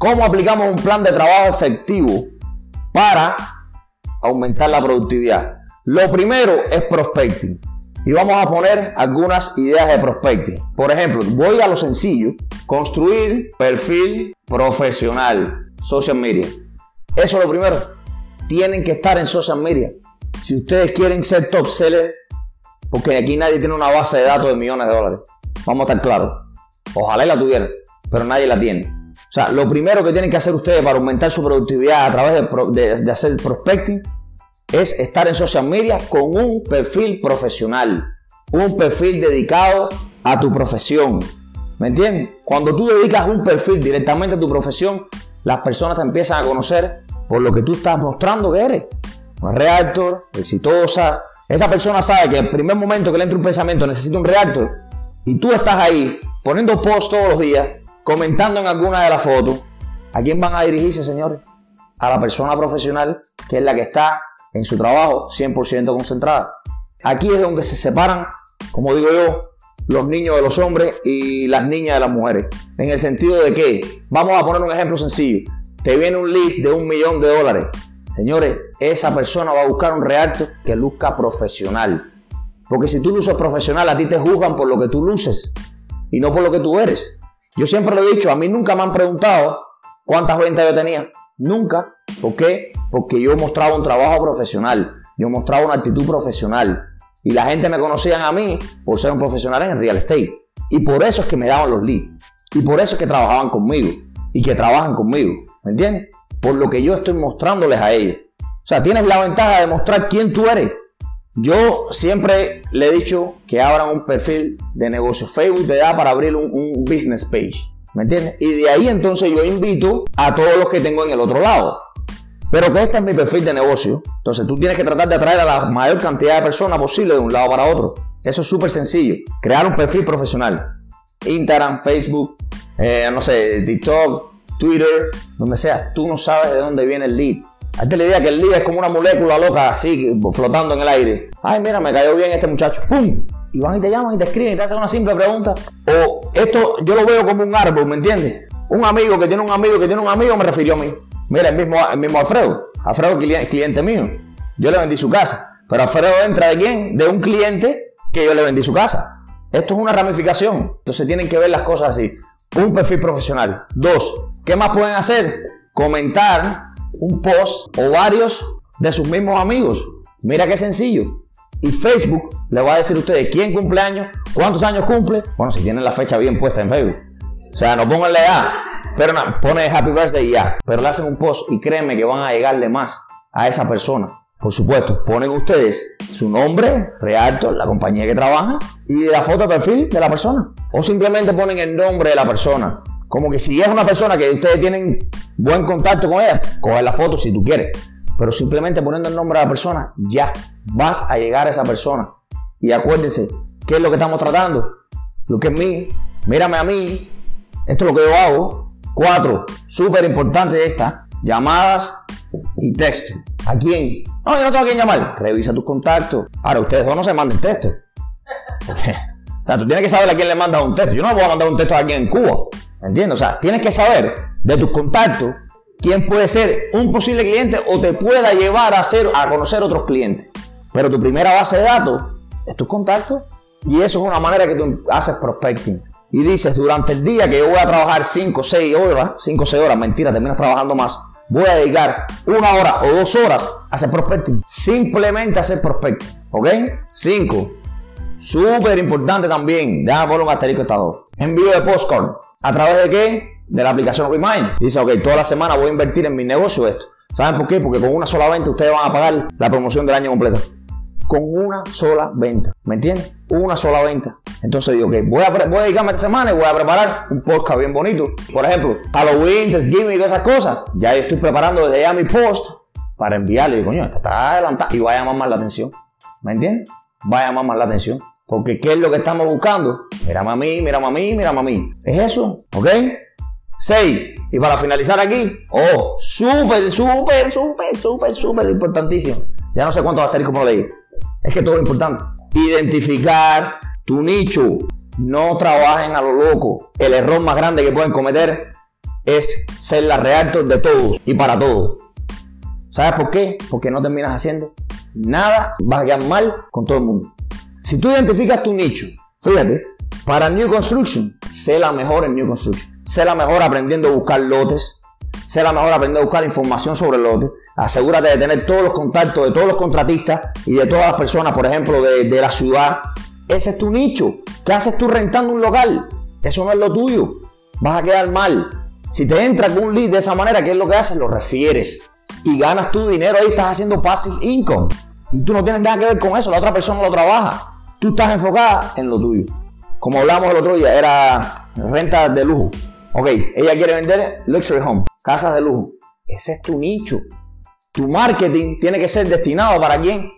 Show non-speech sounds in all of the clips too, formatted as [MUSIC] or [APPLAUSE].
¿Cómo aplicamos un plan de trabajo efectivo para aumentar la productividad? Lo primero es prospecting. Y vamos a poner algunas ideas de prospecting. Por ejemplo, voy a lo sencillo. Construir perfil profesional. Social media. Eso es lo primero. Tienen que estar en social media. Si ustedes quieren ser top seller, porque aquí nadie tiene una base de datos de millones de dólares. Vamos a estar claros. Ojalá la tuvieran, pero nadie la tiene. O sea, lo primero que tienen que hacer ustedes para aumentar su productividad a través de, hacer prospecting es estar en social media con un perfil profesional, un perfil dedicado a tu profesión. ¿Me entiendes? Cuando tú dedicas un perfil directamente a tu profesión, las personas te empiezan a conocer por lo que tú estás mostrando que eres. Una reactor, exitosa. Esa persona sabe que el primer momento que le entra un pensamiento necesita un reactor y tú estás ahí poniendo post todos los días, comentando en alguna de las fotos. ¿A quién van a dirigirse, señores? A la persona profesional que es la que está en su trabajo 100% concentrada. Aquí es donde se separan, como digo yo, los niños de los hombres y las niñas de las mujeres. En el sentido de que, vamos a poner un ejemplo sencillo, te viene un lead de un millón de dólares. Señores, esa persona va a buscar un reacto que luzca profesional. Porque si tú luces profesional, a ti te juzgan por lo que tú luces y no por lo que tú eres. Yo siempre lo he dicho, a mí nunca me han preguntado cuántas ventas yo tenía. Nunca. ¿Por qué? Porque yo mostraba un trabajo profesional, yo mostraba una actitud profesional y la gente me conocía a mí por ser un profesional en el real estate. Y por eso es que me daban los leads. Y por eso es que trabajaban conmigo y que trabajan conmigo. ¿Me entiendes? Por lo que yo estoy mostrándoles a ellos. O sea, tienes la ventaja de mostrar quién tú eres. Yo siempre le he dicho que abran un perfil de negocio. Facebook te da para abrir un, business page. ¿Me entiendes? Y de ahí entonces yo invito a todos los que tengo en el otro lado. Pero que este es mi perfil de negocio. Entonces tú tienes que tratar de atraer a la mayor cantidad de personas posible de un lado para otro. Eso es súper sencillo. Crear un perfil profesional. Instagram, Facebook, eh, no sé, TikTok, Twitter, donde sea. Tú no sabes de dónde viene el lead. Hazte la idea que el lead es como una molécula loca así, flotando en el aire. Ay, mira, me cayó bien este muchacho. ¡Pum! Y van y te llaman y te escriben y te hacen una simple pregunta. O esto yo lo veo como un árbol, ¿me entiendes? Un amigo que tiene un amigo que tiene un amigo me refirió a mí. Mira, el mismo, el mismo Alfredo. Alfredo es cliente mío. Yo le vendí su casa. Pero Alfredo entra de quién? De un cliente que yo le vendí su casa. Esto es una ramificación. Entonces tienen que ver las cosas así. Un perfil profesional. Dos, ¿qué más pueden hacer? Comentar un post o varios de sus mismos amigos. Mira qué sencillo. Y Facebook le va a decir a ustedes quién cumple años, cuántos años cumple. Bueno, si tienen la fecha bien puesta en Facebook. O sea, no pongan edad, pero no, pone Happy Birthday y ya. Pero le hacen un post y créeme que van a llegarle más a esa persona. Por supuesto, ponen ustedes su nombre, realto, la compañía que trabaja y la foto de perfil de la persona. O simplemente ponen el nombre de la persona. Como que si es una persona que ustedes tienen buen contacto con ella, coge la foto si tú quieres. Pero simplemente poniendo el nombre de la persona, ya vas a llegar a esa persona. Y acuérdense, ¿qué es lo que estamos tratando? Lo que es mí, mírame a mí, esto es lo que yo hago. Cuatro, súper importante esta, llamadas y texto. ¿A quién? No, yo no tengo a quién llamar. Revisa tus contactos. Ahora, ustedes dos no se manden texto. [LAUGHS] O sea, tú tienes que saber a quién le mandas un texto. Yo no voy a mandar un texto a alguien en Cuba. ¿Entiendes? O sea, tienes que saber de tus contactos quién puede ser un posible cliente o te pueda llevar a, hacer, a conocer otros clientes. Pero tu primera base de datos es tus contactos y eso es una manera que tú haces prospecting. Y dices, durante el día que yo voy a trabajar 5 o 6 horas, 5 o 6 horas, mentira, terminas trabajando más, voy a dedicar una hora o dos horas a hacer prospecting. Simplemente hacer prospecting. ¿Ok? 5. Súper importante también. Déjame poner un asterisco estado. Envío de postcard. ¿A través de qué? De la aplicación Remind. Dice, ok, toda la semana voy a invertir en mi negocio esto. ¿Saben por qué? Porque con una sola venta ustedes van a pagar la promoción del año completo con una sola venta. ¿Me entiendes? Una sola venta. Entonces digo, ok, voy a, dedicarme esta semana y voy a preparar un podcast bien bonito. Por ejemplo, Halloween, Thanksgiving y esas cosas. Ya estoy preparando desde ya mi post para enviarle. Y coño, está adelantado. Y va a llamar más la atención. ¿Me entiendes? Va a llamar más la atención. Porque ¿qué es lo que estamos buscando? Mira a mí, mira a mí, mira a mí. Es eso, ¿ok? 6. Y para finalizar aquí, oh, súper, súper, súper, súper, súper importantísimo. Ya no sé cuántos asteriscos por leí. Es que todo es importante. Identificar tu nicho. No trabajen a lo loco. El error más grande que pueden cometer es ser la reactor de todos y para todos. ¿Sabes por qué? Porque no terminas haciendo nada, vas a quedar mal con todo el mundo. Si tú identificas tu nicho, fíjate, para New Construction, sé la mejor en New Construction. Sé la mejor aprendiendo a buscar lotes. Sé la mejor aprendiendo a buscar información sobre lotes. Asegúrate de tener todos los contactos de todos los contratistas y de todas las personas, por ejemplo, de, de la ciudad. Ese es tu nicho. ¿Qué haces tú rentando un local? Eso no es lo tuyo. Vas a quedar mal. Si te entra un lead de esa manera, ¿qué es lo que haces? Lo refieres. Y ganas tu dinero ahí, estás haciendo passive income. Y tú no tienes nada que ver con eso, la otra persona lo trabaja. Tú estás enfocada en lo tuyo. Como hablamos el otro día, era renta de lujo. Ok, ella quiere vender luxury home, casas de lujo. Ese es tu nicho. Tu marketing tiene que ser destinado para quién?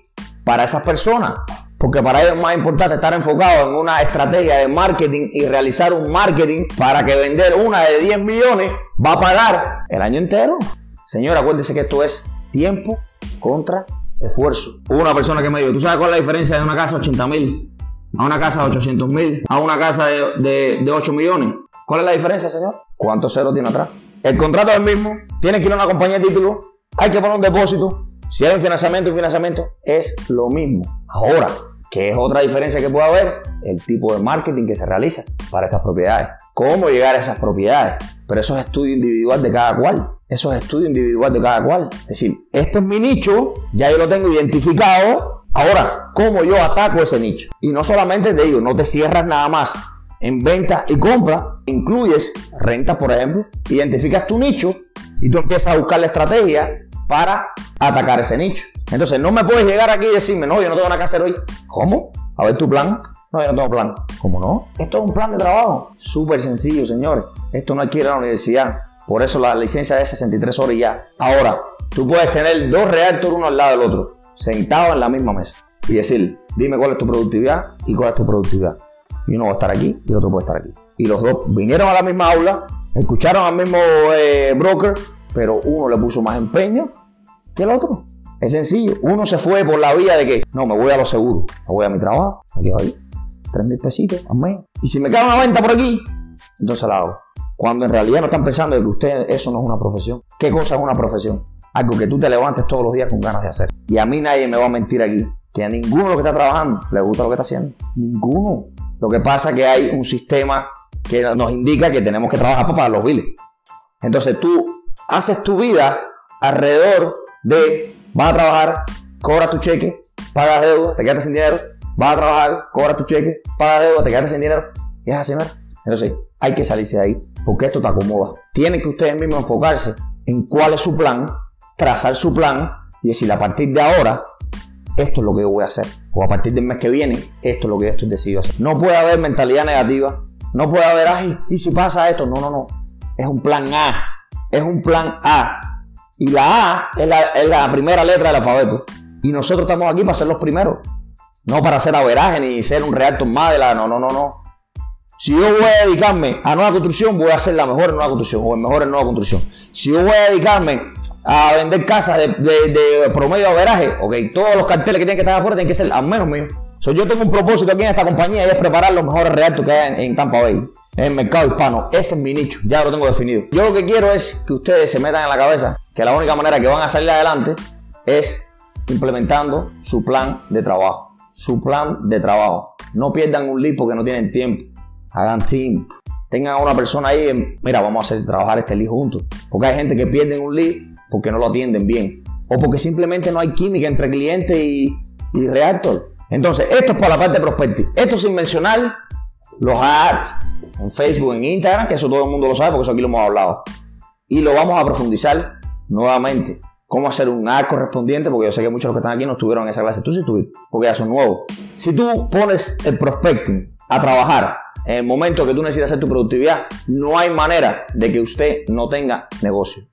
Para esas personas. Porque para ellos es más importante estar enfocado en una estrategia de marketing y realizar un marketing para que vender una de 10 millones va a pagar el año entero. Señora, acuérdese que esto es tiempo contra esfuerzo. Hubo una persona que me dijo, ¿tú sabes cuál es la diferencia de una casa de 80 mil a una casa de 800 mil a una casa de, de, 8 millones? ¿Cuál es la diferencia, señor? ¿Cuántos ceros tiene atrás? El contrato es el mismo, tiene que ir a una compañía de título, hay que poner un depósito. Si hay un financiamiento y financiamiento, es lo mismo. Ahora, ¿qué es otra diferencia que puede haber? El tipo de marketing que se realiza para estas propiedades. ¿Cómo llegar a esas propiedades? Pero eso es estudio individual de cada cual. Eso es estudio individual de cada cual. Es decir, este es mi nicho, ya yo lo tengo identificado. Ahora, ¿cómo yo ataco ese nicho? Y no solamente te digo, no te cierras nada más en venta y compra, incluyes renta, por ejemplo, identificas tu nicho y tú empiezas a buscar la estrategia para atacar ese nicho. Entonces, no me puedes llegar aquí y decirme, no, yo no tengo nada que hacer hoy. ¿Cómo? A ver tu plan. No, yo no tengo plan. ¿Cómo no? Esto es un plan de trabajo. Súper sencillo, señores. Esto no hay que ir a la universidad. Por eso la licencia es 63 horas ya. Ahora, tú puedes tener dos reactores uno al lado del otro, sentados en la misma mesa. Y decir, dime cuál es tu productividad y cuál es tu productividad. Y uno va a estar aquí y el otro puede estar aquí. Y los dos vinieron a la misma aula, escucharon al mismo eh, broker, pero uno le puso más empeño que el otro. Es sencillo. Uno se fue por la vía de que, no, me voy a lo seguro. Me voy a mi trabajo, me quedo ahí. Tres mil pesitos al mes. Y si me queda una venta por aquí, entonces la hago. Cuando en realidad no están pensando que usted eso no es una profesión. ¿Qué cosa es una profesión? Algo que tú te levantes todos los días con ganas de hacer. Y a mí nadie me va a mentir aquí que a ninguno de que está trabajando le gusta lo que está haciendo. Ninguno. Lo que pasa es que hay un sistema que nos indica que tenemos que trabajar para pagar los biles. Entonces tú haces tu vida alrededor de vas a trabajar, cobras tu cheque, pagas deuda, te quedas sin dinero, vas a trabajar, cobras tu cheque, pagas deuda, te quedas sin dinero y es así, ¿no? Entonces hay que salirse de ahí porque esto te acomoda. Tienen que ustedes mismos enfocarse en cuál es su plan, trazar su plan y decir a partir de ahora, esto es lo que yo voy a hacer. O a partir del mes que viene, esto es lo que yo estoy decidido hacer. No puede haber mentalidad negativa. No puede haber, ay, ¿y si pasa esto? No, no, no. Es un plan A. Es un plan A. Y la A es la, primera letra del alfabeto. Y nosotros estamos aquí para ser los primeros. No para ser averaje ni ser un reactor más de la. No, no, no, no. Si yo voy a dedicarme a nueva construcción, voy a ser la mejor en nueva construcción o el mejor en nueva construcción. Si yo voy a dedicarme a vender casas de, de, promedio averaje, ok, todos los carteles que tienen que estar afuera tienen que ser al menos míos. yo tengo un propósito aquí en esta compañía y es preparar los mejores reactos que hay en, Tampa Bay, en el mercado hispano. Ese es mi nicho, ya lo tengo definido. Yo lo que quiero es que ustedes se metan en la cabeza que la única manera que van a salir adelante es implementando su plan de trabajo. Su plan de trabajo. No pierdan un lead porque no tienen tiempo hagan team, tengan a una persona ahí, mira, vamos a hacer trabajar este lead juntos. Porque hay gente que pierde un lead porque no lo atienden bien. O porque simplemente no hay química entre cliente y, y reactor. Entonces, esto es para la parte de prospecting. Esto sin mencionar los ads en Facebook, en Instagram, que eso todo el mundo lo sabe porque eso aquí lo hemos hablado. Y lo vamos a profundizar nuevamente. Cómo hacer un ad correspondiente, porque yo sé que muchos de los que están aquí no estuvieron en esa clase. Tú sí estuviste, porque ya son nuevos. Si tú pones el prospecting a trabajar en el momento que tú necesitas hacer tu productividad, no hay manera de que usted no tenga negocio.